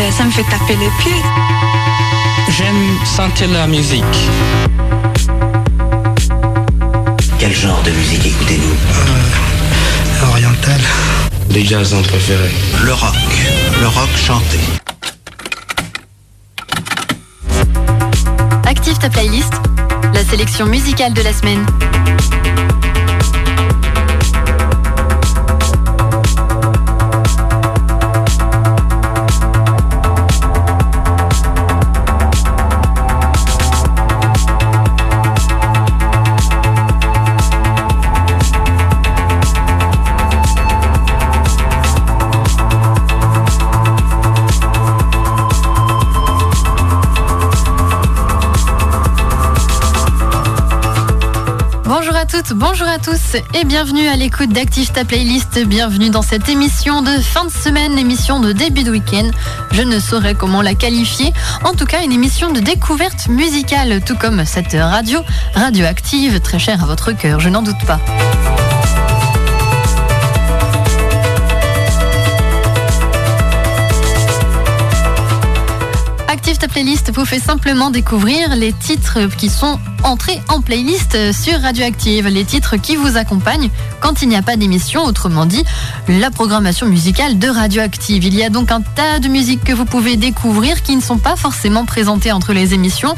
Euh, ça me fait taper les pieds. J'aime sentir la musique. Quel genre de musique écoutez-vous? Euh, Oriental. Les jazzons préférés. Le rock. Le rock chanté. Active ta playlist, la sélection musicale de la semaine. À tous et bienvenue à l'écoute d'Active ta playlist. Bienvenue dans cette émission de fin de semaine, émission de début de week-end. Je ne saurais comment la qualifier. En tout cas, une émission de découverte musicale, tout comme cette radio, radioactive, très chère à votre cœur, je n'en doute pas. Ta playlist vous fait simplement découvrir les titres qui sont entrés en playlist sur Radioactive, les titres qui vous accompagnent quand il n'y a pas d'émission, autrement dit la programmation musicale de Radioactive. Il y a donc un tas de musiques que vous pouvez découvrir qui ne sont pas forcément présentées entre les émissions.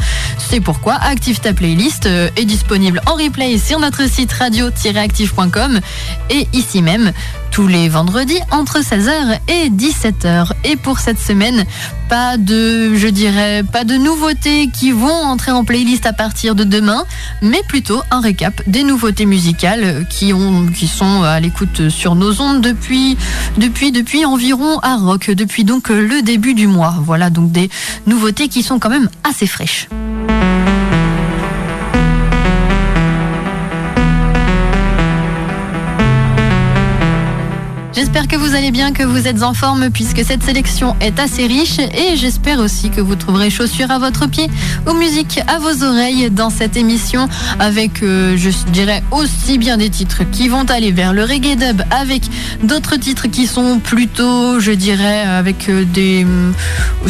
C'est pourquoi Active ta playlist euh, est disponible en replay sur notre site radio-active.com et ici même tous les vendredis entre 16h et 17h. Et pour cette semaine, pas de, je dirais, pas de nouveautés qui vont entrer en playlist à partir de demain, mais plutôt un récap des nouveautés musicales qui ont, qui sont à l'écoute sur nos ondes depuis, depuis, depuis environ à rock, depuis donc le début du mois. Voilà donc des nouveautés qui sont quand même assez fraîches. J'espère que vous allez bien, que vous êtes en forme puisque cette sélection est assez riche et j'espère aussi que vous trouverez chaussures à votre pied ou musique à vos oreilles dans cette émission avec, euh, je dirais, aussi bien des titres qui vont aller vers le reggae dub avec d'autres titres qui sont plutôt, je dirais, avec euh, des euh,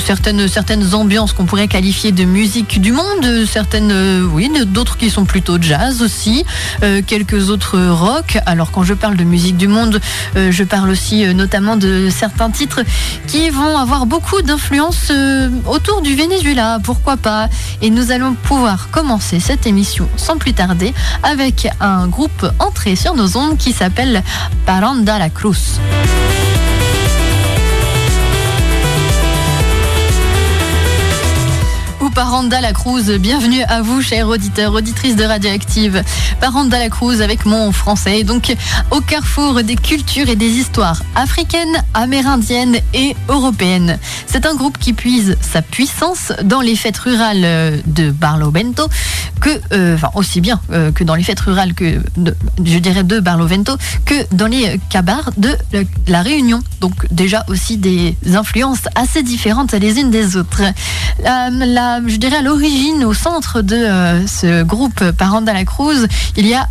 certaines, certaines ambiances qu'on pourrait qualifier de musique du monde, certaines, oui, d'autres qui sont plutôt jazz aussi, quelques autres rock. Alors quand je parle de musique du monde, je parle aussi euh, notamment de certains titres qui vont avoir beaucoup d'influence euh, autour du Venezuela, pourquoi pas. Et nous allons pouvoir commencer cette émission sans plus tarder avec un groupe entré sur nos ondes qui s'appelle Paranda la Cruz. Paranda la Cruz. Bienvenue à vous, chers auditeurs, auditrices de Radioactive. Paranda la Cruz avec mon français. Donc, au carrefour des cultures et des histoires africaines, amérindiennes et européennes. C'est un groupe qui puise sa puissance dans les fêtes rurales de Barlovento, que, euh, enfin, aussi bien euh, que dans les fêtes rurales que, je dirais, de Barlovento, que dans les cabars de la Réunion. Donc, déjà aussi des influences assez différentes les unes des autres. la je dirais à l'origine, au centre de euh, ce groupe Paranda la Cruz, il y a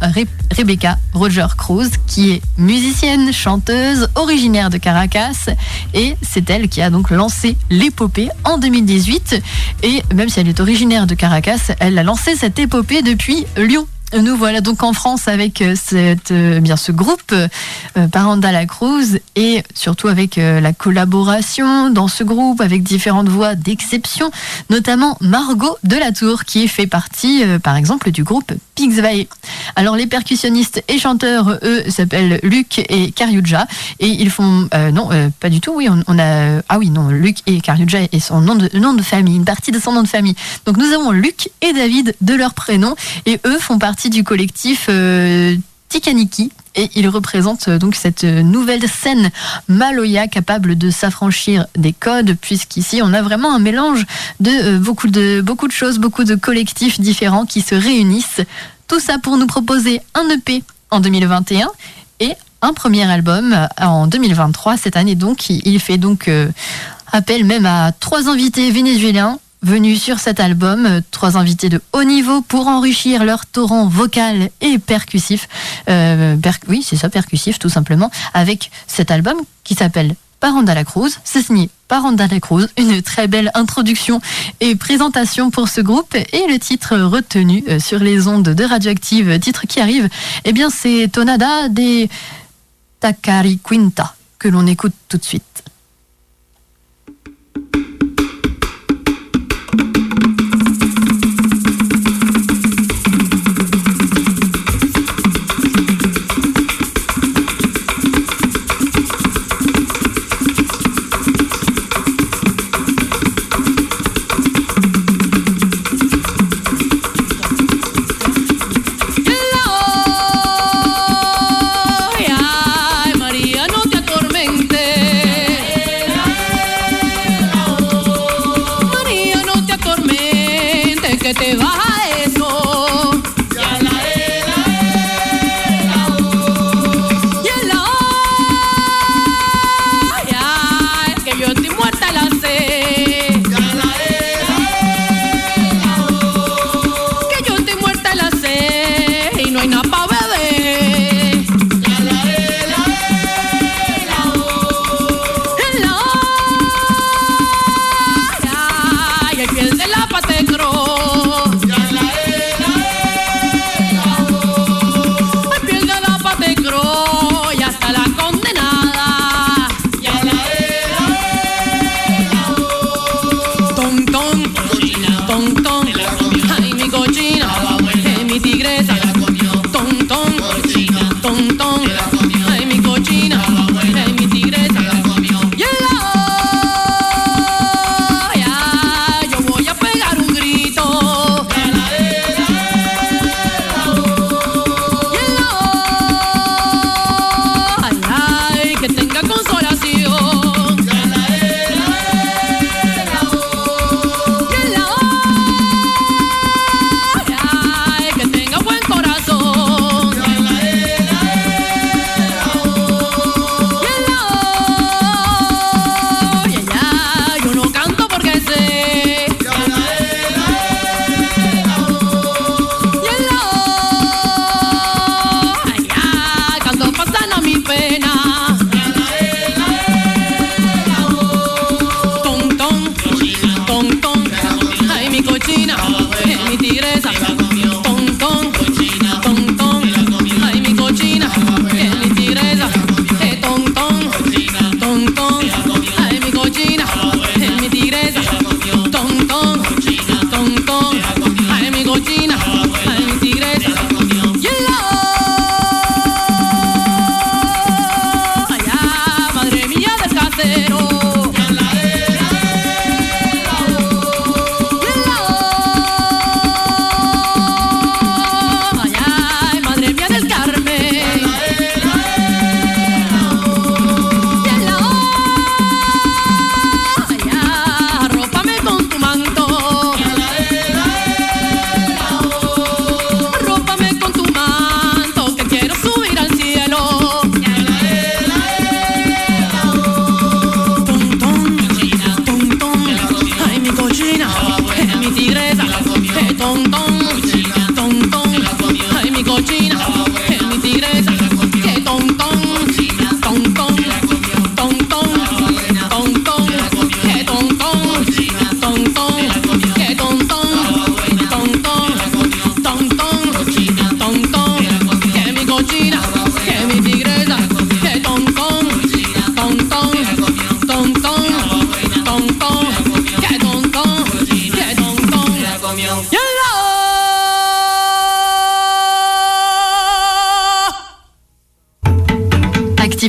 Rebecca Roger Cruz, qui est musicienne, chanteuse, originaire de Caracas, et c'est elle qui a donc lancé l'épopée en 2018. Et même si elle est originaire de Caracas, elle a lancé cette épopée depuis Lyon. Nous voilà donc en France avec euh, euh, bien ce groupe euh, Paranda la Cruz et surtout avec la collaboration dans ce groupe avec différentes voix d'exception, notamment Margot Delatour qui fait partie par exemple du groupe Pixvay. Alors les percussionnistes et chanteurs eux s'appellent Luc et Kariuja et ils font non pas du tout oui on, a ah oui non Luc et Kariuja et son nom de nom de famille une partie de son nom de famille. Donc nous avons Luc et David de leur prénom et eux font partie du collectif euh, Tikaniki. Et il représente euh, donc cette nouvelle scène Maloya capable de s'affranchir des codes puisqu'ici on a vraiment un mélange de euh, beaucoup de beaucoup de choses, beaucoup de collectifs différents qui se réunissent. Tout ça pour nous proposer un EP en 2021 et un premier album en 2023 cette année donc. Il fait donc appel même à trois invités vénézuéliens venus sur cet album, euh, trois invités de haut niveau pour enrichir leur torrent vocal et percussif. Euh, oui, c'est ça, percussif tout simplement, avec cet album qui s'appelle Paranda la Cruz. C'est signé Paranda la Cruz. Une très belle introduction et présentation pour ce groupe. Et le titre retenu euh, sur les ondes de Radioactive, titre qui arrive, eh bien c'est Tonada des Takari Quinta que l'on écoute tout de suite.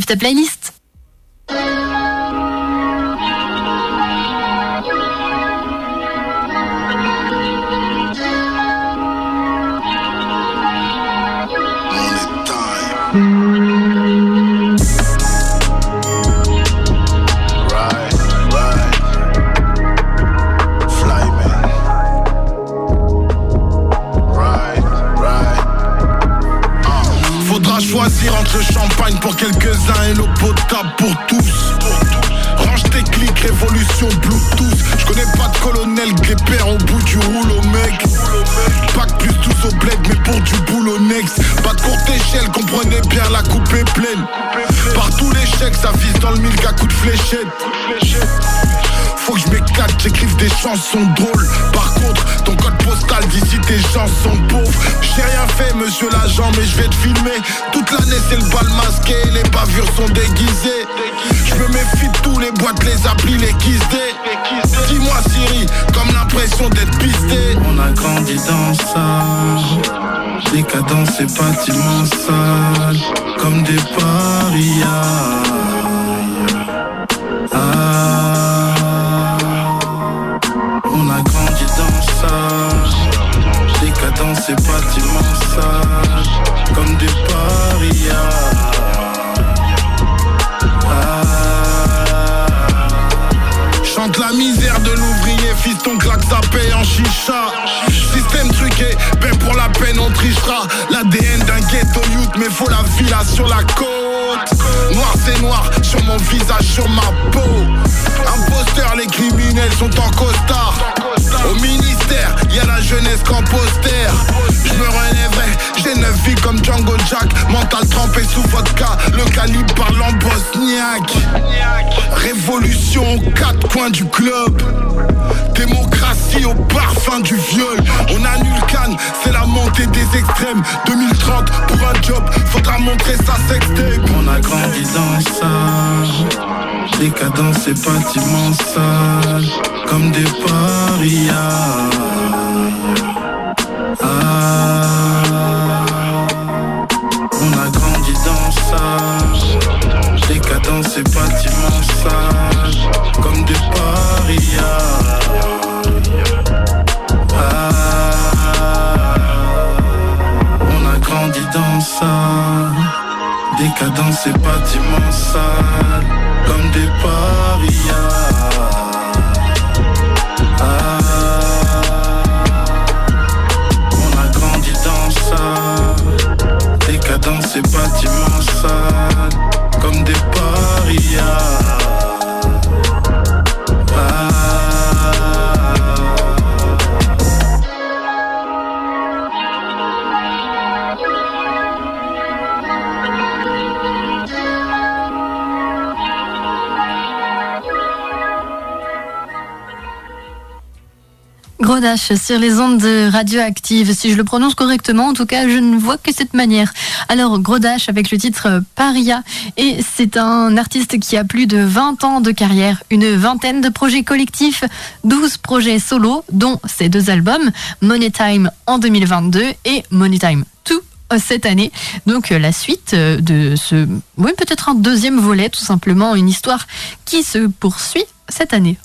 Bluetooth. Je connais Dis-moi, Siri, comme l'impression d'être pisté. On a grandi dans ça. Décadence et bâtiments sales, comme des parias. Sur la côte. Noir c'est noir, sur mon visage, sur ma peau. Imposteur, les criminels sont en costard. Au ministère, y a la jeunesse qu'en poster. Je me relèverai, j'ai neuf vies comme Django Jack. Mental trempé sous vodka, le calibre parle en bosniaque. Révolution aux quatre coins du club. Démocratie au parfum du viol. On annule Cannes, c'est la montée des extrêmes. 2030 pour un job, faudra montrer sa sextape. On a grandi dans ça. Décadence et bâtiments sales, comme des parias. Ah, on a grandi dans ça. Et bâtiments sales, comme des parias. Ah, on a grandi dans ça. Décadence et bâtiments sales, comme des parias. Décadence et bâtiments Sur les ondes de radioactive. Si je le prononce correctement, en tout cas, je ne vois que cette manière. Alors, Grodache avec le titre euh, Paria. Et c'est un artiste qui a plus de 20 ans de carrière, une vingtaine de projets collectifs, 12 projets solo, dont ces deux albums, Money Time en 2022 et Money Time 2 cette année. Donc euh, la suite euh, de ce, oui peut-être un deuxième volet, tout simplement une histoire qui se poursuit cette année.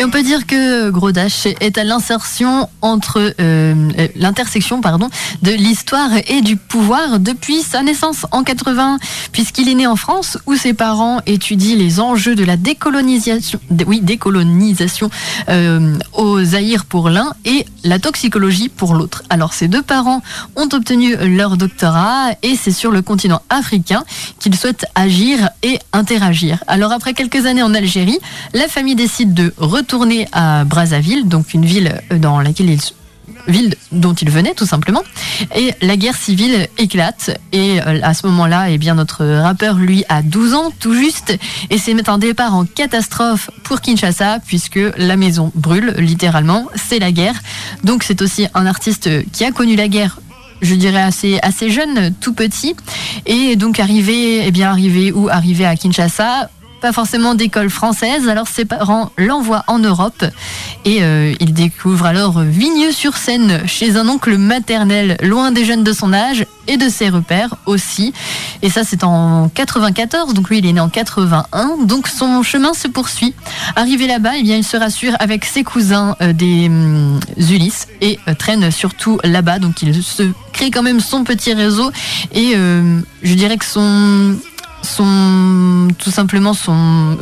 Et on peut dire que Gros Dash est à l'insertion entre euh, euh, l'intersection pardon de l'histoire et du pouvoir depuis sa naissance en 80 puisqu'il est né en France où ses parents étudient les enjeux de la décolonisation oui décolonisation euh, au Zaïre pour l'un et la toxicologie pour l'autre. Alors ces deux parents ont obtenu leur doctorat et c'est sur le continent africain qu'ils souhaitent agir et interagir. Alors après quelques années en Algérie, la famille décide de retourner à Brazzaville, donc une ville dans laquelle ils ville dont il venait tout simplement. Et la guerre civile éclate. Et euh, à ce moment-là eh bien notre rappeur lui a 12 ans tout juste. Et c'est un départ en catastrophe pour Kinshasa puisque la maison brûle littéralement. C'est la guerre. Donc c'est aussi un artiste qui a connu la guerre je dirais assez assez jeune, tout petit, et donc arrivé, eh bien arrivé où arrivé à Kinshasa, pas forcément d'école française, alors ses parents l'envoient en Europe. Et euh, il découvre alors Vigneux-sur-Seine chez un oncle maternel, loin des jeunes de son âge et de ses repères aussi. Et ça, c'est en 94, donc lui, il est né en 81, donc son chemin se poursuit. Arrivé là-bas, eh il se rassure avec ses cousins euh, des hum, Ulysses et euh, traîne surtout là-bas, donc il se crée quand même son petit réseau. Et je dirais que son son tout simplement son,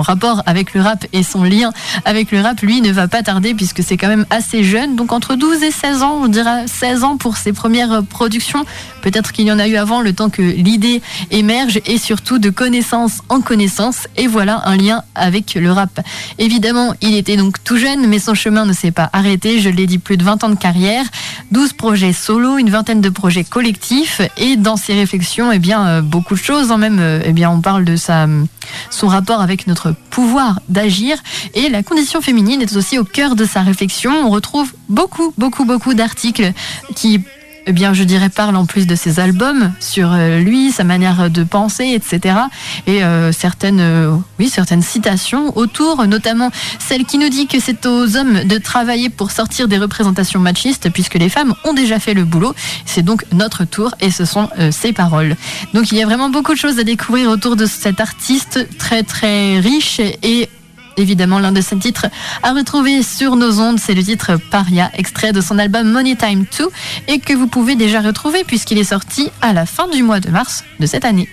rapport avec le rap et son lien avec le rap, lui, ne va pas tarder puisque c'est quand même assez jeune. Donc entre 12 et 16 ans, on dira 16 ans pour ses premières productions. Peut-être qu'il y en a eu avant, le temps que l'idée émerge et surtout de connaissance en connaissance. Et voilà un lien avec le rap. Évidemment, il était donc tout jeune, mais son chemin ne s'est pas arrêté. Je l'ai dit, plus de 20 ans de carrière, 12 projets solo, une vingtaine de projets collectifs. Et dans ses réflexions, eh bien, euh, beaucoup de choses. Même, euh, eh bien, on parle de sa, son rapport avec notre pouvoir d'agir. Et la condition féminine est aussi au cœur de sa réflexion. On retrouve beaucoup, beaucoup, beaucoup d'articles qui eh bien, je dirais, parle en plus de ses albums sur euh, lui, sa manière de penser, etc. Et euh, certaines, euh, oui, certaines citations autour, notamment celle qui nous dit que c'est aux hommes de travailler pour sortir des représentations machistes, puisque les femmes ont déjà fait le boulot. C'est donc notre tour, et ce sont ses paroles. Donc, il y a vraiment beaucoup de choses à découvrir autour de cet artiste très très riche et évidemment l'un de ses titres à retrouver sur nos ondes. C'est le titre Paria, extrait de son album Money Time 2 et que vous pouvez déjà retrouver puisqu'il est sorti à la fin du mois de mars de cette année.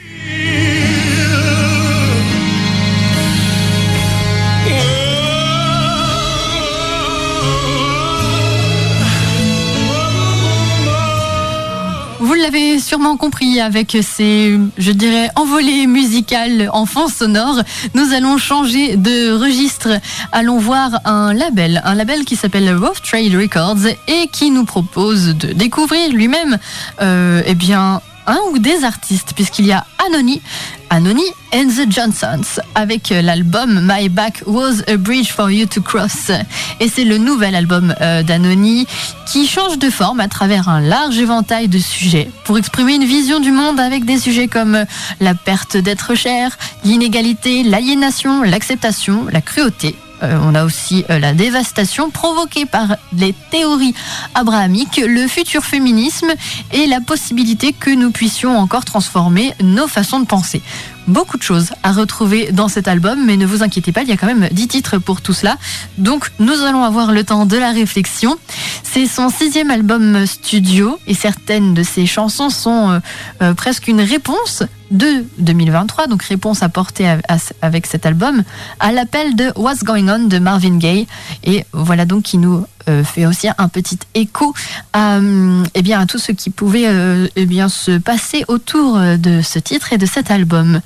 Vous l'avez sûrement compris avec ces, je dirais, envolées musicales en fond sonore. Nous allons changer de registre. Allons voir un label, un label qui s'appelle Rough Trade Records et qui nous propose de découvrir lui-même, euh, eh bien, un ou des artistes, puisqu'il y a Anony, Anony and the Johnsons, avec l'album My Back Was a Bridge for You to Cross. Et c'est le nouvel album euh, d'Anony qui change de forme à travers un large éventail de sujets pour exprimer une vision du monde avec des sujets comme la perte d'être cher, l'inégalité, l'aliénation, l'acceptation, la cruauté, euh, on a aussi euh, la dévastation provoquée par les théories abrahamiques, le futur féminisme et la possibilité que nous puissions encore transformer nos façons de penser. Beaucoup de choses à retrouver dans cet album, mais ne vous inquiétez pas, il y a quand même 10 titres pour tout cela. Donc nous allons avoir le temps de la réflexion. C'est son sixième album studio et certaines de ses chansons sont euh, presque une réponse de 2023, donc réponse apportée à- avec cet album, à l'appel de What's Going On de Marvin Gaye. Et voilà donc qui nous euh, fait aussi un petit écho à, hum, eh bien, à tout ce qui pouvait euh, eh bien, se passer autour euh, de ce titre et de cet album.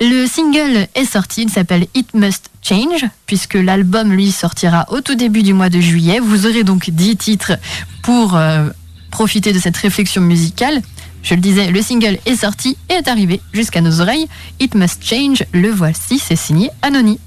Le single est sorti, il s'appelle It Must Change, puisque l'album lui sortira au tout début du mois de juillet. Vous aurez donc 10 titres pour euh, profiter de cette réflexion musicale. Je le disais, le single est sorti et est arrivé jusqu'à nos oreilles. It Must Change, le voici, c'est signé Anony.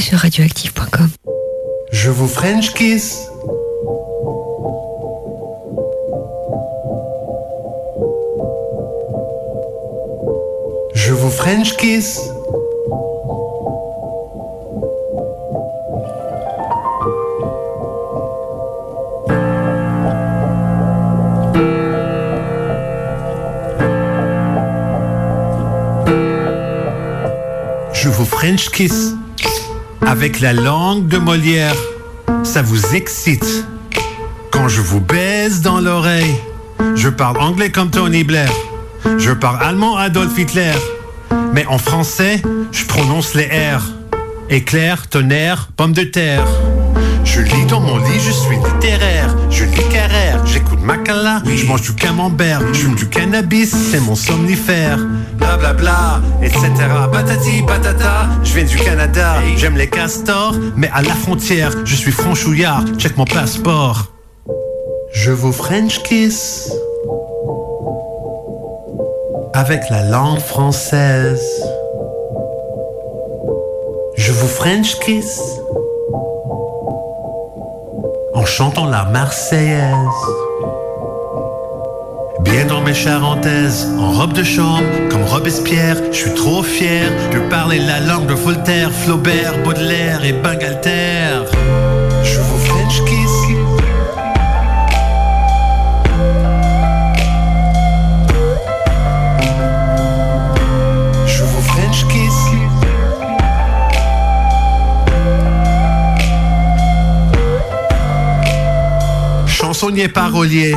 Sur radioactive.com. Je vous French kiss. Je vous French kiss. Je vous French kiss. Avec la langue de Molière, ça vous excite. Quand je vous baise dans l'oreille, je parle anglais comme Tony Blair. Je parle allemand Adolf Hitler. Mais en français, je prononce les R. Éclair, tonnerre, pomme de terre. Je lis dans mon lit, je suis littéraire. Je lis Carrère, j'écoute Macala, je mange du camembert, je fume du cannabis, c'est mon somnifère. Bla bla bla, etc. Patati patata, je viens du Canada, j'aime les castors, mais à la frontière, je suis franchouillard, check mon passeport. Je vous French kiss avec la langue française. Je vous French kiss en chantant la Marseillaise. En robe de chambre, comme Robespierre, je suis trop fier de parler la langue de Voltaire, Flaubert, Baudelaire et Bangalter. Je vous French kiss. Je vous French kiss. Chansonnier parolier,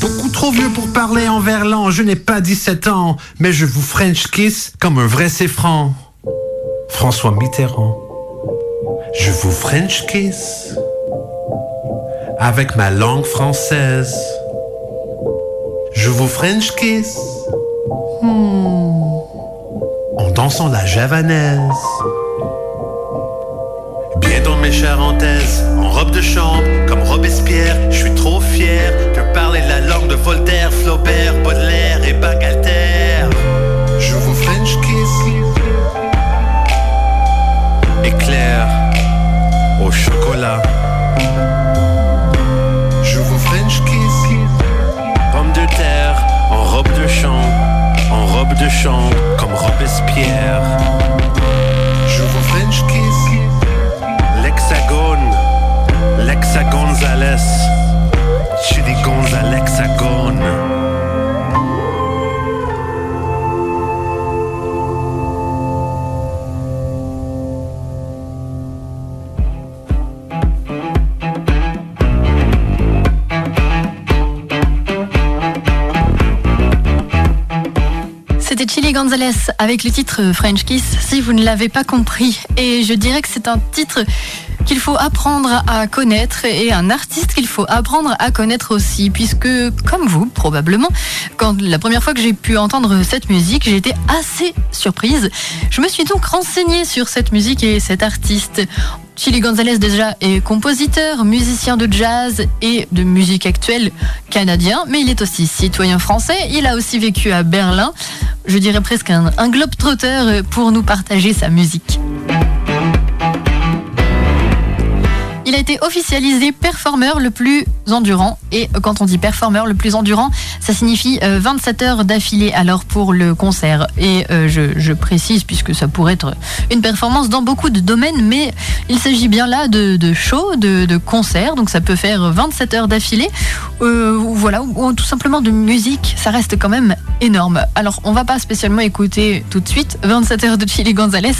Beaucoup trop vieux pour parler en verlan, je n'ai pas 17 ans, mais je vous French kiss comme un vrai franc. François Mitterrand. Je vous French kiss avec ma langue française. Je vous French kiss hmm, en dansant la javanaise. Bien dans mes charentaises, en robe de chambre, comme Robespierre, je suis trop fier parler la langue de Voltaire, Flaubert, Baudelaire et Bangalter. Je vous French kiss. Éclair au chocolat. Je vous French kiss. Pomme de terre en robe de chambre, en robe de chambre comme Robespierre. Je vous French kiss. L'hexagone, l'hexagonzales, je des à. C'était Chili Gonzalez avec le titre French Kiss, si vous ne l'avez pas compris. Et je dirais que c'est un titre qu'il faut apprendre à connaître et un artiste qu'il faut apprendre à connaître aussi, puisque comme vous probablement, quand la première fois que j'ai pu entendre cette musique, j'ai été assez surprise. Je me suis donc renseignée sur cette musique et cet artiste. Chili Gonzalez déjà est compositeur, musicien de jazz et de musique actuelle canadien, mais il est aussi citoyen français. Il a aussi vécu à Berlin. Je dirais presque un, un globe-trotteur pour nous partager sa musique. A été officialisé performeur le plus endurant. Et quand on dit performeur le plus endurant, ça signifie euh, 27 heures d'affilée alors pour le concert. Et euh, je, je précise, puisque ça pourrait être une performance dans beaucoup de domaines, mais il s'agit bien là de, de show, de, de concert. Donc ça peut faire 27 heures d'affilée. Euh, voilà, ou, ou tout simplement de musique. Ça reste quand même énorme. Alors on va pas spécialement écouter tout de suite 27 heures de Chili Gonzalez,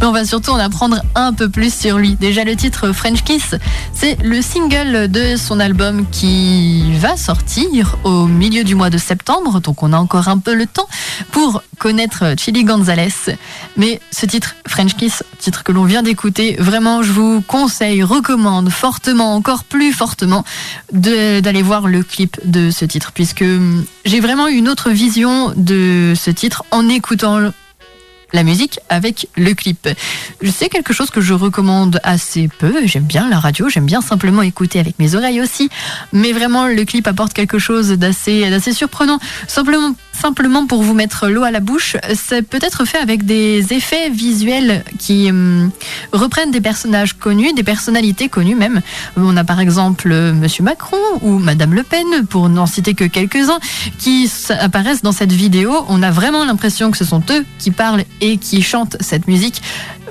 mais on va surtout en apprendre un peu plus sur lui. Déjà le titre French Kiss, c'est le single de son album qui va sortir au milieu du mois de septembre, donc on a encore un peu le temps pour connaître Chili Gonzalez. Mais ce titre, French Kiss, titre que l'on vient d'écouter, vraiment je vous conseille, recommande fortement, encore plus fortement, d'aller voir le clip de ce titre, puisque hum, j'ai vraiment une autre vision de ce titre en écoutant la musique avec le clip. C'est quelque chose que je recommande assez peu. J'aime bien la radio, j'aime bien simplement écouter avec mes oreilles aussi. Mais vraiment, le clip apporte quelque chose d'assez, surprenant. Simplement, simplement pour vous mettre l'eau à la bouche, c'est peut-être fait avec des effets visuels qui hum, reprennent des personnages connus, des personnalités connues même. On a par exemple euh, Monsieur Macron ou Madame Le Pen, pour n'en citer que quelques-uns, qui apparaissent dans cette vidéo. On a vraiment l'impression que ce sont eux qui parlent et qui chantent cette musique,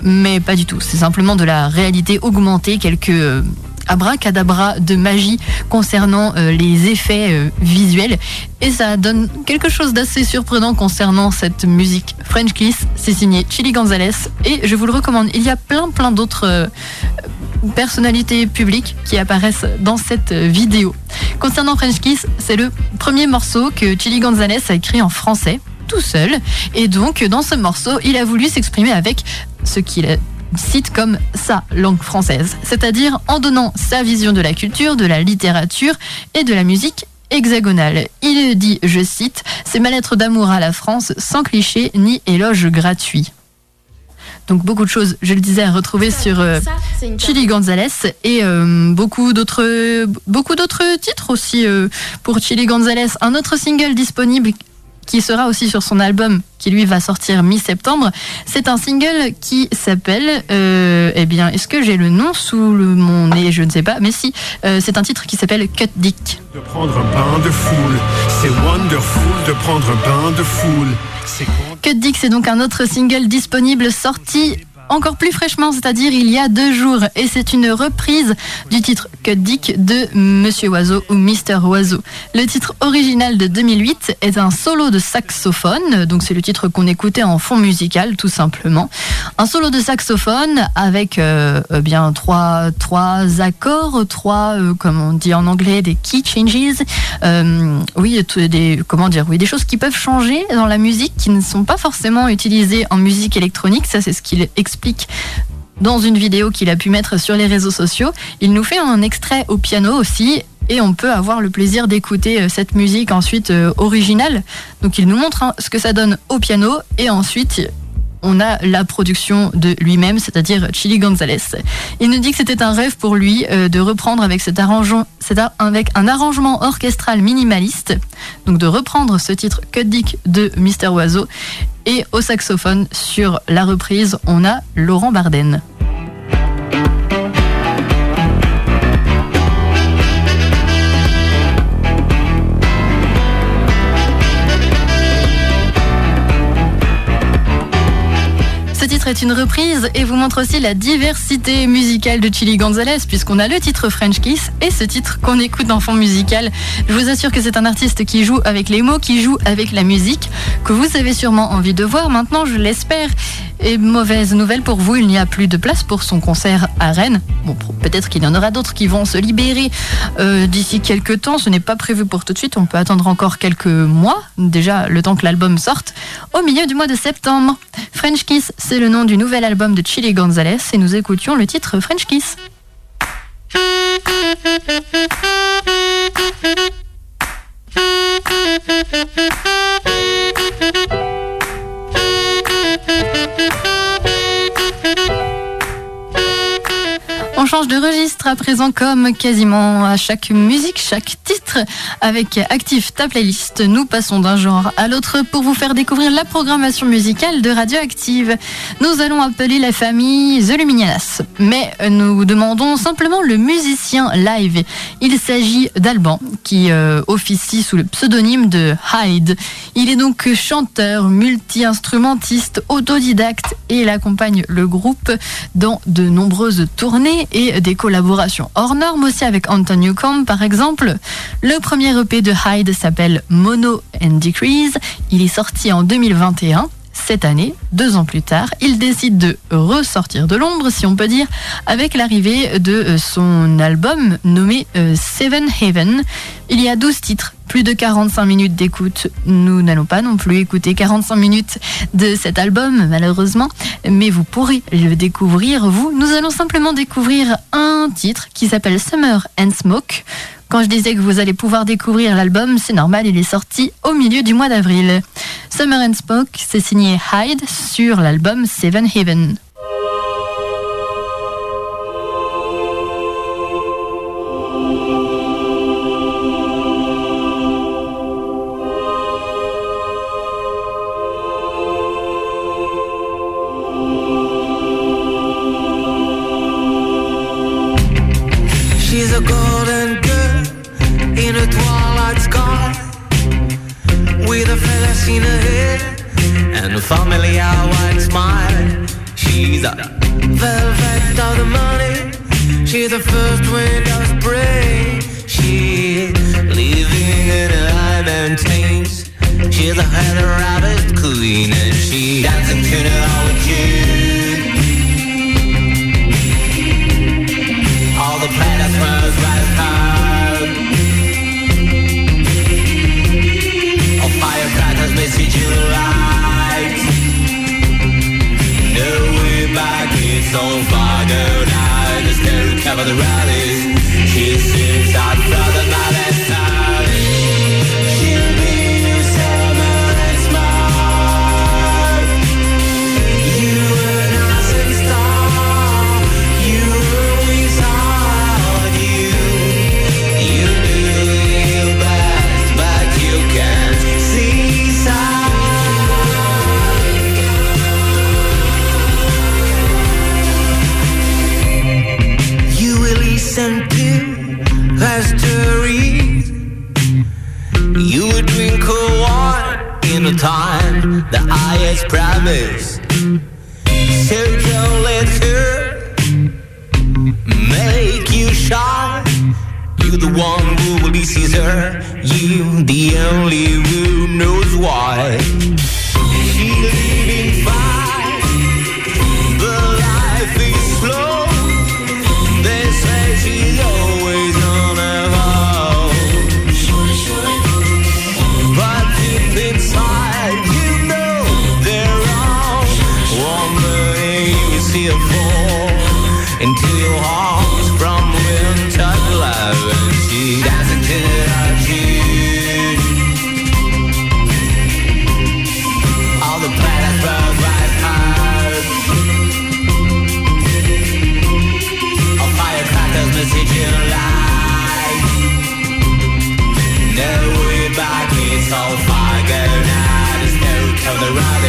mais pas du tout. C'est simplement de la réalité augmentée, quelques euh, abracadabra de magie concernant euh, les effets euh, visuels et ça donne quelque chose d'assez surprenant concernant cette musique French Kiss. C'est signé Chili Gonzalez et je vous le recommande. Il y a plein plein d'autres euh, personnalités publiques qui apparaissent dans cette vidéo. Concernant French Kiss, c'est le premier morceau que Chili Gonzalez a écrit en français tout seul et donc dans ce morceau, il a voulu s'exprimer avec ce qu'il cite comme sa langue française, c'est-à-dire en donnant sa vision de la culture, de la littérature et de la musique hexagonale. Il dit, je cite, C'est ma lettre d'amour à la France, sans cliché ni éloge gratuit. Donc beaucoup de choses, je le disais, à retrouver sur euh, Chili Gonzalez et euh, beaucoup d'autres beaucoup d'autres titres aussi euh, pour Chili Gonzalez. Un autre single disponible qui sera aussi sur son album qui lui va sortir mi-septembre. C'est un single qui s'appelle, euh, eh bien, est-ce que j'ai le nom sous le, mon nez? Je ne sais pas, mais si, euh, c'est un titre qui s'appelle Cut Dick. De prendre un bain de foule, c'est wonderful de prendre un bain de foule. Cut Dick, c'est donc un autre single disponible sorti encore plus fraîchement, c'est-à-dire il y a deux jours. Et c'est une reprise du titre Cut Dick de Monsieur Oiseau ou Mister Oiseau. Le titre original de 2008 est un solo de saxophone, donc c'est le titre qu'on écoutait en fond musical tout simplement. Un solo de saxophone avec euh, euh, bien trois, trois accords, trois, euh, comme on dit en anglais, des key changes. Euh, oui, des, comment dire, oui, des choses qui peuvent changer dans la musique qui ne sont pas forcément utilisées en musique électronique. Ça, c'est ce qu'il explique dans une vidéo qu'il a pu mettre sur les réseaux sociaux. Il nous fait un extrait au piano aussi. Et on peut avoir le plaisir d'écouter euh, cette musique ensuite euh, originale. Donc il nous montre hein, ce que ça donne au piano et ensuite on a la production de lui-même, c'est-à-dire Chili Gonzalez. Il nous dit que c'était un rêve pour lui euh, de reprendre avec cet arrangement, avec un arrangement orchestral minimaliste, donc de reprendre ce titre Cut Dick de Mister Oiseau. Et au saxophone sur la reprise, on a Laurent Barden. Une reprise et vous montre aussi la diversité musicale de Chili Gonzalez puisqu'on a le titre French Kiss et ce titre qu'on écoute en fond musical. Je vous assure que c'est un artiste qui joue avec les mots, qui joue avec la musique, que vous avez sûrement envie de voir maintenant, je l'espère. Et mauvaise nouvelle pour vous, il n'y a plus de place pour son concert à Rennes. Bon, peut-être qu'il y en aura d'autres qui vont se libérer euh, d'ici quelques temps. Ce n'est pas prévu pour tout de suite. On peut attendre encore quelques mois, déjà le temps que l'album sorte, au milieu du mois de septembre. French Kiss, c'est le nom du nouvel album de Chili Gonzalez et nous écoutions le titre French Kiss. de registre à présent comme quasiment à chaque musique, chaque titre. Avec Active ta playlist, nous passons d'un genre à l'autre pour vous faire découvrir la programmation musicale de Radioactive. Nous allons appeler la famille The Luminanas, mais nous demandons simplement le musicien live. Il s'agit d'Alban qui euh, officie sous le pseudonyme de Hyde. Il est donc chanteur, multi-instrumentiste, autodidacte et il accompagne le groupe dans de nombreuses tournées et des collaborations hors normes aussi avec Anton Newcomb par exemple. Le premier EP de Hyde s'appelle Mono and Decrease. Il est sorti en 2021 cette année, deux ans plus tard, il décide de ressortir de l'ombre, si on peut dire, avec l'arrivée de son album nommé euh, Seven Heaven. Il y a 12 titres, plus de 45 minutes d'écoute. Nous n'allons pas non plus écouter 45 minutes de cet album, malheureusement, mais vous pourrez le découvrir, vous. Nous allons simplement découvrir un titre qui s'appelle Summer and Smoke. Quand je disais que vous allez pouvoir découvrir l'album, c'est normal, il est sorti au milieu du mois d'avril. Summer and Smoke, c'est signé Hyde sur l'album Seven Heaven. A in her hair and a familiar white smile. She's a velvet of the money. She's the first wind of spring. She's living in the high mountains. She's a heather rabbit queen and she dancing to the old tune. All the planets must rise so far down. I just can't cover the rallies. She sits out has promised. So don't let her make you shy. You're the one who releases her. You're the only of the ride.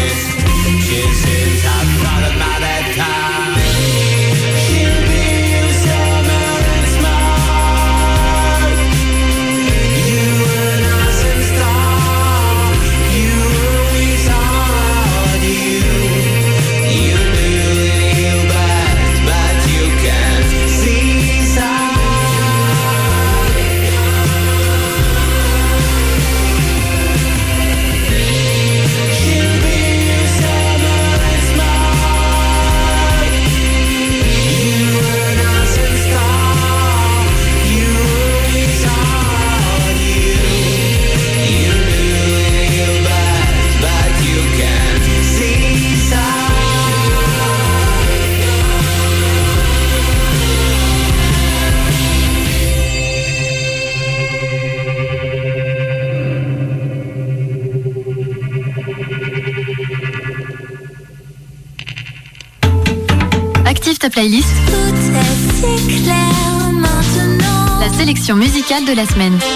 De la semaine.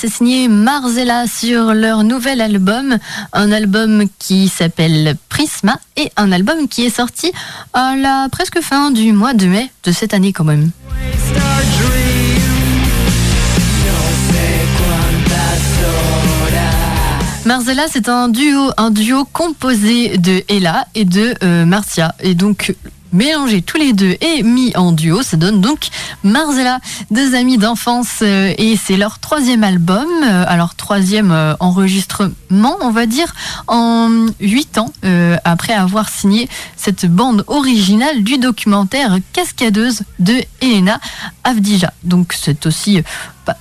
C'est signé Marzella sur leur nouvel album, un album qui s'appelle Prisma et un album qui est sorti à la presque fin du mois de mai de cette année quand même. Marzella, c'est un duo, un duo composé de Ella et de euh, Marcia. Et donc, mélangés tous les deux et mis en duo, ça donne donc Marzella, deux amis d'enfance. euh, et c'est leur troisième album, euh, alors troisième euh, enregistrement, on va dire, en huit ans, après avoir signé cette bande originale du documentaire Cascadeuse de Elena Avdija. Donc, c'est aussi,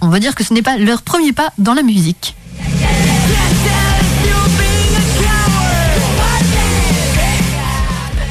on va dire que ce n'est pas leur premier pas dans la musique.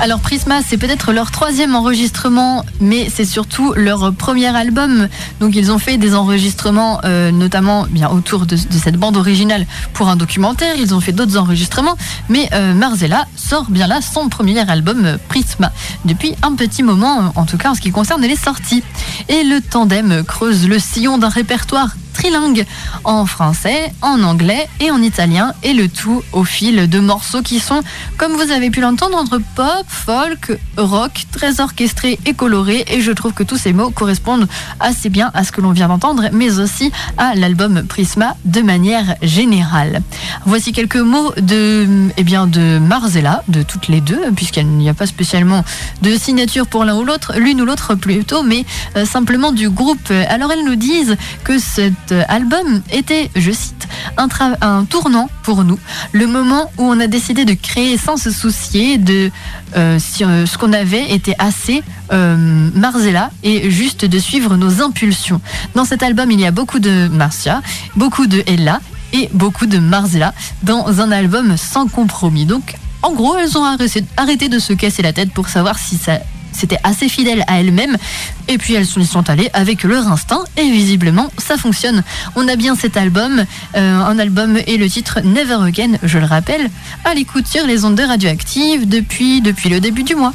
Alors Prisma, c'est peut-être leur troisième enregistrement, mais c'est surtout leur premier album. Donc ils ont fait des enregistrements, euh, notamment bien autour de, cette bande originale pour un documentaire. Ils ont fait d'autres enregistrements, mais euh, Marzella sort bien là son premier album euh, Prisma depuis un petit moment, en tout cas en ce qui concerne les sorties. Et le tandem creuse le sillon d'un répertoire trilingue en français, en anglais et en italien, et le tout au fil de morceaux qui sont, comme vous avez pu l'entendre, entre pop, folk, rock, très orchestrés et colorés. Et je trouve que tous ces mots correspondent assez bien à ce que l'on vient d'entendre, mais aussi à l'album Prisma de manière générale. Voici quelques mots de, eh bien, de Marzella, de toutes les deux, puisqu'il n'y a pas spécialement de signature pour l'un ou l'autre, l'une ou l'autre plutôt, mais euh, simplement du groupe. Alors elles nous disent que cette euh, album était, je cite, un, tournant pour nous, le moment où on a décidé de créer sans se soucier de euh, euh, ce qu'on avait était assez Marzella et juste de suivre nos impulsions. Dans cet album, il y a beaucoup de Marcia, beaucoup de Ella et beaucoup de Marzella dans un album sans compromis. Donc, en gros, elles ont arrêté de se casser la tête pour savoir si ça c'était assez fidèle à elles-mêmes. Et puis elles sont- y sont allées avec leur instinct et visiblement ça fonctionne. On a bien cet album, euh, un album et le titre Never Again, je le rappelle, à l'écoute sur les ondes de radioactives depuis, depuis le début du mois.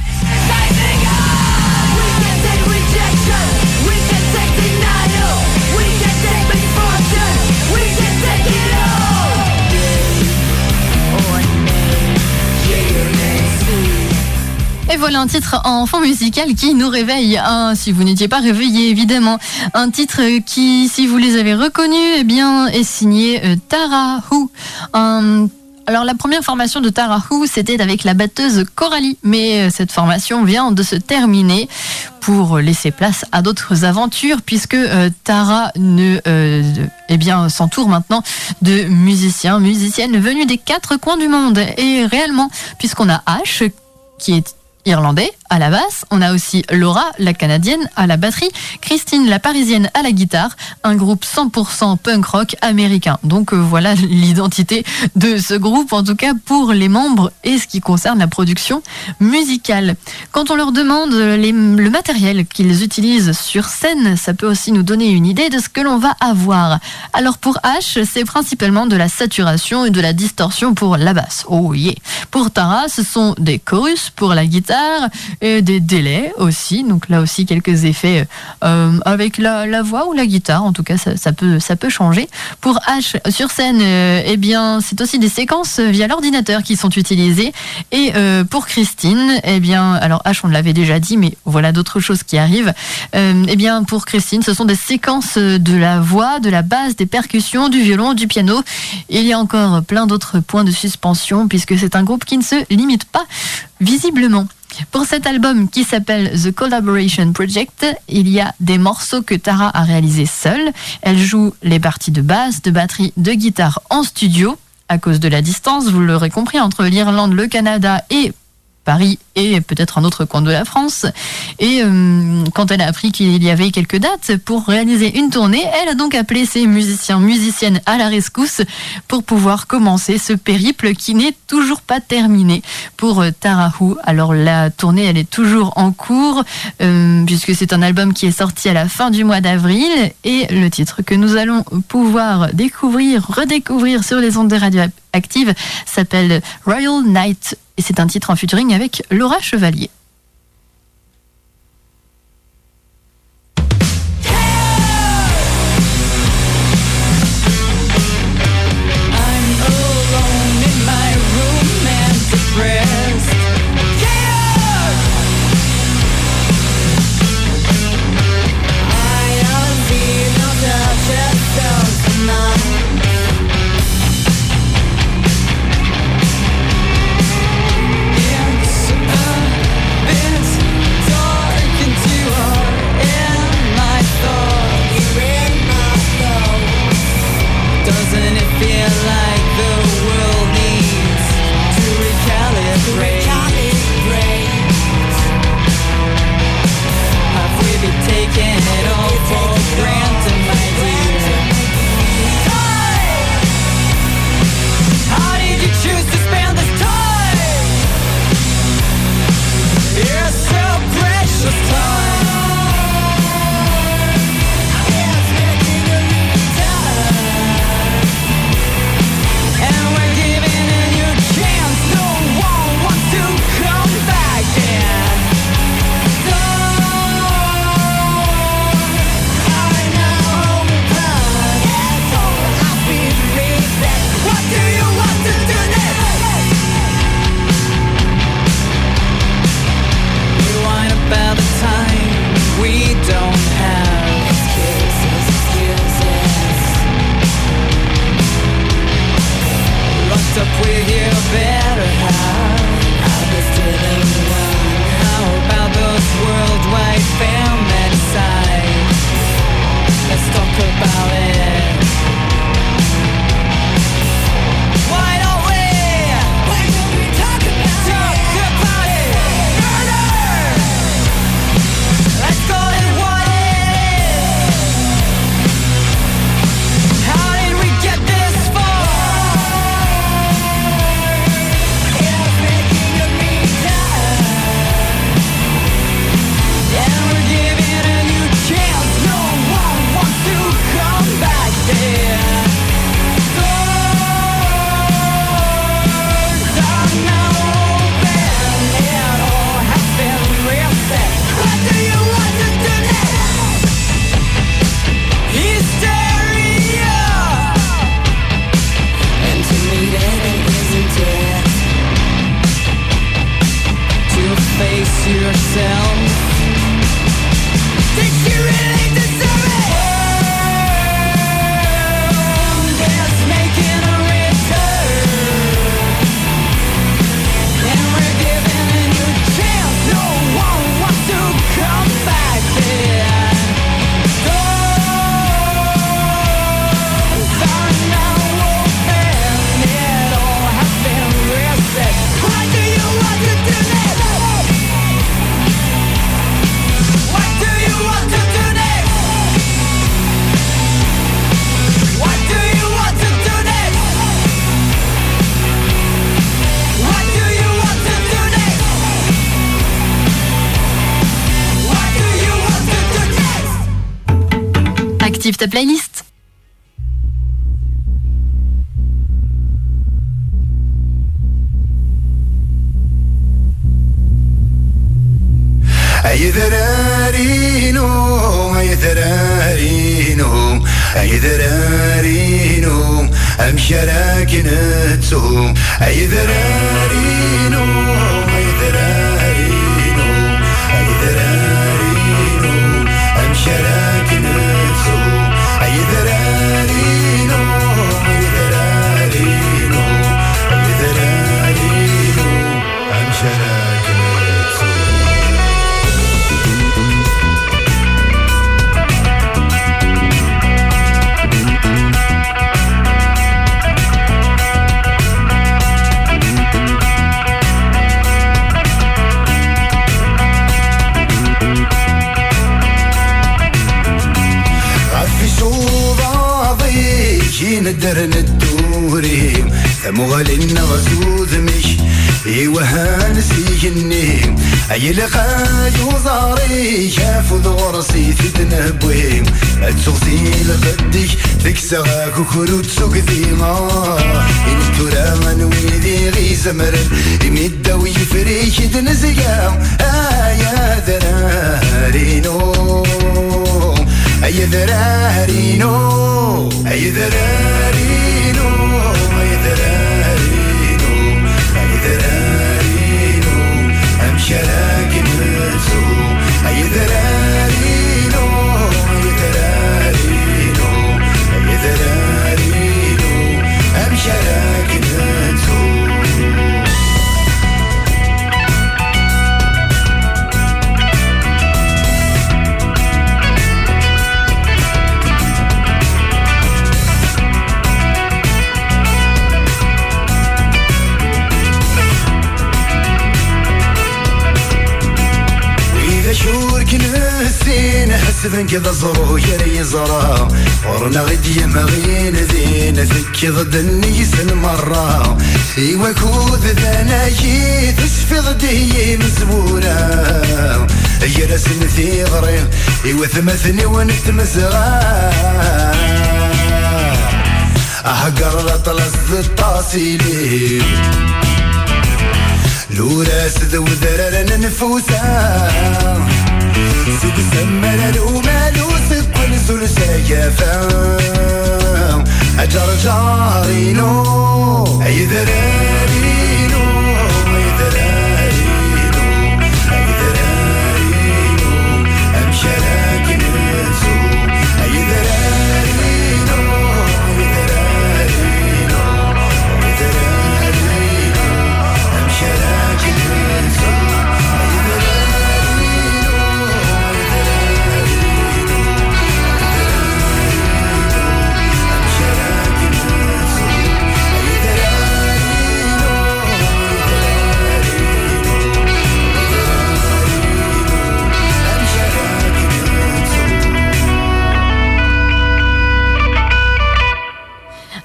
Voilà un titre en fond musical qui nous réveille, hein, si vous n'étiez pas réveillé évidemment. Un titre qui, si vous les avez reconnus, eh bien, est signé euh, Tara Who. Alors la première formation de Tara Who, c'était avec la batteuse Coralie, mais euh, cette formation vient de se terminer pour laisser place à d'autres aventures, puisque euh, Tara ne, eh bien, s'entoure maintenant de musiciens, musiciennes venus des quatre coins du monde. Et réellement, puisqu'on a H, qui est irlandais à la basse. On a aussi Laura, la canadienne, à la batterie. Christine, la parisienne, à la guitare. Un groupe 100% punk rock américain. Donc euh, voilà l'identité de ce groupe, en tout cas pour les membres et ce qui concerne la production musicale. Quand on leur demande le matériel qu'ils utilisent sur scène, ça peut aussi nous donner une idée de ce que l'on va avoir. Alors pour H, c'est principalement de la saturation et de la distorsion pour la basse. Oh yeah. Pour Tara, ce sont des chorus pour la guitare et des délais aussi. Donc là aussi quelques effets euh, avec la, voix ou la guitare. En tout cas, ça, peut ça peut changer. Pour H sur scène, euh, eh bien c'est aussi des séquences via l'ordinateur qui sont utilisées. Et euh, pour Christine, eh bien alors H on l'avait déjà dit, mais voilà d'autres choses qui arrivent. Eh bien pour Christine, ce sont des séquences de la voix, de la basse, des percussions, du violon, du piano. Il y a encore plein d'autres points de suspension puisque c'est un groupe qui ne se limite pas visiblement. Pour cet album qui s'appelle The Collaboration Project, il y a des morceaux que Tara a réalisés seule. Elle joue les parties de basse, de batterie, de guitare en studio. À cause de la distance, vous l'aurez compris, entre l'Irlande, le Canada et Paris et peut-être un autre coin de la France. Et euh, quand elle a appris qu'il y avait quelques dates pour réaliser une tournée, elle a donc appelé ses musiciens, musiciennes à la rescousse pour pouvoir commencer ce périple qui n'est toujours pas terminé pour euh, Tara Who. Alors la tournée, elle est toujours en cours euh, puisque c'est un album qui est sorti à la fin du mois d'avril et le titre que nous allons pouvoir découvrir, redécouvrir sur les ondes de radioactive s'appelle Royal Night et c'est un titre en featuring avec Laura Chevalier. Ta playlist. أي ذرارينو أي ذرارينو أي ذرارينو أي ذرارينو أي ذرارينو ولنا غزوز مش إيوه هانسي النيم. أي لقاي وزاري شاف ذغرسي في دنبويم اتسوسي لقدي تكسغاك وكروت سوق إن ترى من ذي غي زمر يمد ويفريش دنزقا ايا آه ذرارينو ايا ذرارينو ايا ذرارينو that سفن كذا زرو يري زرا ورنا غدي مغين ذين ذك ضد النيس المرة. ايوا كود ذانا جيت اشفي ضدي مزبورة يا رسم في غريم إيوه وثمثني ثمثني ونتمزغا أحقر أه، لطلس الطاسيلي لولا سد وذرر ننفوسا. سيد سمر ومالو سكن زول سيافا أجر جارينو أي ذرارينو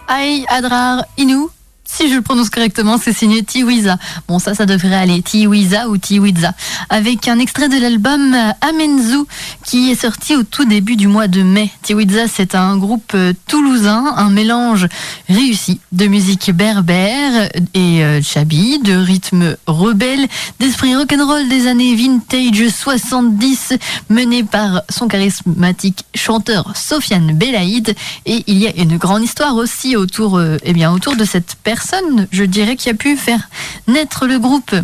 Aïe Adrar Inou. Si je le prononce correctement, c'est signé Tiwiza. Bon, ça, ça devrait aller. Tiwiza ou Tiwiza. Avec un extrait de l'album euh, Amenzu qui est sorti au tout début du mois de mai. Tiwiza, c'est un groupe euh, toulousain, un mélange réussi de musique berbère et euh, chabi, de rythme rebelle, d'esprit rock'n'roll des années vintage 70, mené par son charismatique chanteur Sofiane Belaïd. Et il y a une grande histoire aussi autour, eh bien, autour de cette personne, je dirais, qui a pu faire naître le groupe,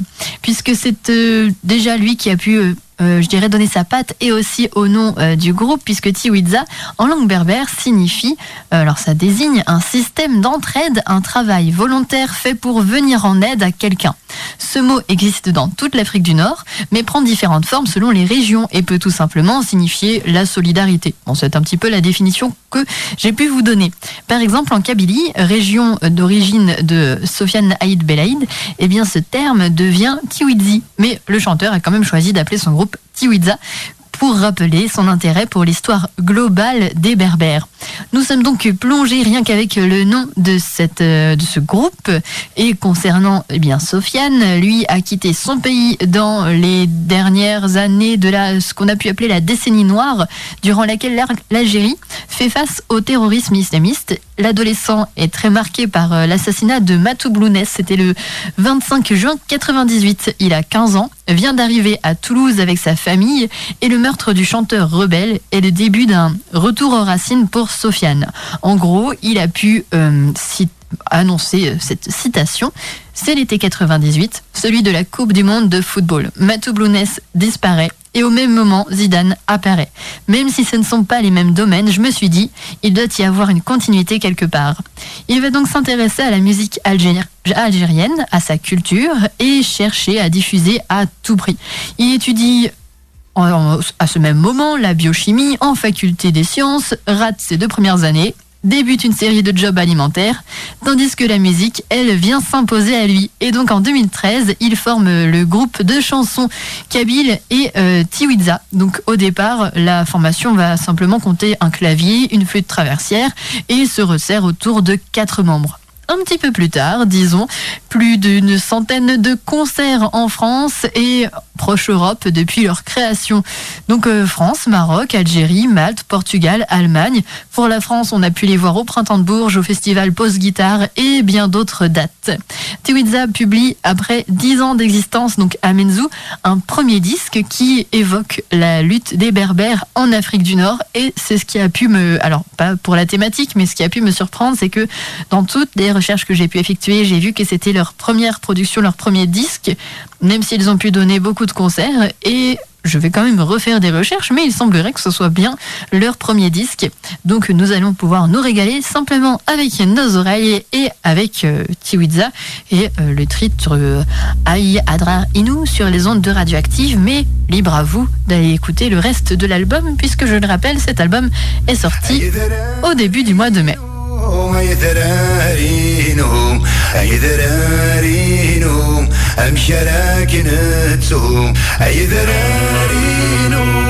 puisque c'est euh, déjà lui qui a pu euh, euh, je dirais, donner sa patte et aussi au nom du groupe, puisque Tiwiza, en langue berbère, signifie, alors ça désigne un système d'entraide, un travail volontaire fait pour venir en aide à quelqu'un. Ce mot existe dans toute l'Afrique du Nord, mais prend différentes formes selon les régions et peut tout simplement signifier la solidarité. Bon, c'est un petit peu la définition que j'ai pu vous donner. Par exemple, en Kabylie, région d'origine de Sofiane Haïd Belaïd, eh bien ce terme devient Tiwidzi. Mais le chanteur a quand même choisi d'appeler son groupe Tiwiza pour rappeler son intérêt pour l'histoire globale des Berbères. Nous sommes donc plongés rien qu'avec le nom de, cette, euh, de ce groupe. Et concernant eh bien, Sofiane, lui a quitté son pays dans les dernières années de la, ce qu'on a pu appeler la décennie noire, durant laquelle l'Algérie fait face au terrorisme islamiste. L'adolescent est très marqué par euh, l'assassinat de Matou Blounès. C'était le 25 juin 98. Il a 15 ans, vient d'arriver à Toulouse avec sa famille et le meurtre du chanteur rebelle est le début d'un retour aux racines pour Sofiane. En gros, il a pu euh, annoncer euh, cette citation. C'est l'été 98, celui de la Coupe du Monde de football. Matou Blounès disparaît et au même moment, Zidane apparaît. Même si ce ne sont pas les mêmes domaines, je me suis dit, il doit y avoir une continuité quelque part. Il va donc s'intéresser à la musique algéri- algérienne, à sa culture et chercher à diffuser à tout prix. Il étudie à ce même moment la biochimie en faculté des sciences, rate ses deux premières années, débute une série de jobs alimentaires, tandis que la musique, elle, vient s'imposer à lui. Et donc en 2013, il forme le groupe de chansons Kabyle et euh, Tiwiza. Donc au départ, la formation va simplement compter un clavier, une flûte traversière et se resserre autour de quatre membres. Un petit peu plus tard, disons, plus d'une centaine de concerts en France et proche Europe depuis leur création. Donc euh, France, Maroc, Algérie, Malte, Portugal, Allemagne. Pour la France, on a pu les voir au Printemps de Bourges, au Festival Post Guitare et bien d'autres dates. Tiwiza publie après dix ans d'existence, donc Amenzou, un premier disque qui évoque la lutte des Berbères en Afrique du Nord et c'est ce qui a pu me, alors pas pour la thématique, mais ce qui a pu me surprendre, c'est que dans toutes les recherches que j'ai pu effectuer, j'ai vu que c'était leur première production, leur premier disque, même s'ils ont pu donner beaucoup de concerts et je vais quand même refaire des recherches, mais il semblerait que ce soit bien leur premier disque. Donc nous allons pouvoir nous régaler simplement avec nos oreilles et avec euh, et euh, le titre euh, Aïe Adrar Inu sur les ondes de Radioactive. Mais libre à vous d'aller écouter le reste de l'album, puisque je le rappelle, cet album est sorti au début du mois de mai. يذرارينهم يذرارينهم أمشراكنتهم يذرارينهم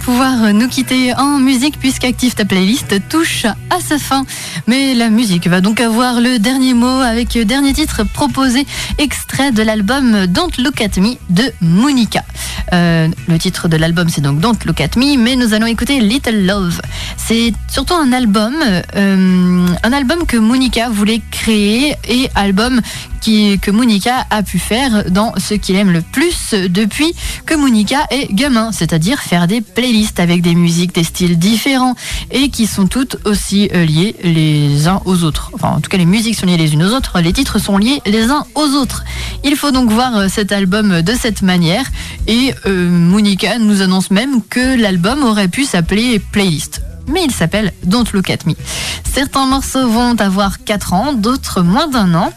pouvoir nous quitter en musique puisqu'Active ta playlist touche à sa fin. Mais la musique va donc avoir le dernier mot avec dernier titre proposé, extrait de l'album Don't Look At Me de Monica. Euh, le titre de l'album c'est donc Don't Look At Me, mais nous allons écouter Little Love. C'est surtout un album, euh, un album que Monica voulait créer et album que Monica a pu faire dans ce qu'il aime le plus depuis que Monica est gamin, c'est-à-dire faire des playlists avec des musiques, des styles différents et qui sont toutes aussi euh, liées les uns aux autres. Enfin, en tout cas, les musiques sont liées les unes aux autres, les titres sont liés les uns aux autres. Il faut donc voir euh, cet album de cette manière et euh, Monica nous annonce même que l'album aurait pu s'appeler Playlist mais il s'appelle Don't Look At Me. Certains morceaux vont avoir 4 ans, d'autres moins d'un an.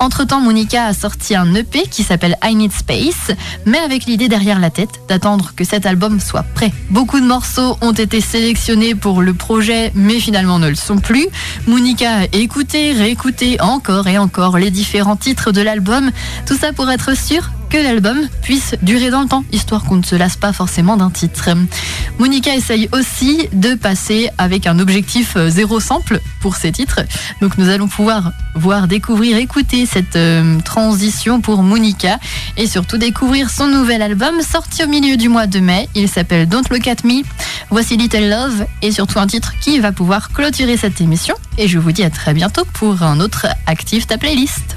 Entre-temps, Monica a sorti un EP qui s'appelle I Need Space, mais avec l'idée derrière la tête d'attendre que cet album soit prêt. Beaucoup de morceaux ont été sélectionnés pour le projet, mais finalement ne le sont plus. Monica a écouté, réécouté encore et encore les différents titres de l'album, tout ça pour être sûr que l'album puisse durer dans le temps, histoire qu'on ne se lasse pas forcément d'un titre. Monica essaye aussi de passer avec un objectif euh, zéro sample pour ses titres. Donc nous allons pouvoir voir, découvrir, écouter cette euh, transition pour Monica et surtout découvrir son nouvel album sorti au milieu du mois de mai. Il s'appelle Don't Look At Me. Voici Little Love et surtout un titre qui va pouvoir clôturer cette émission. Et je vous dis à très bientôt pour un autre Active ta playlist.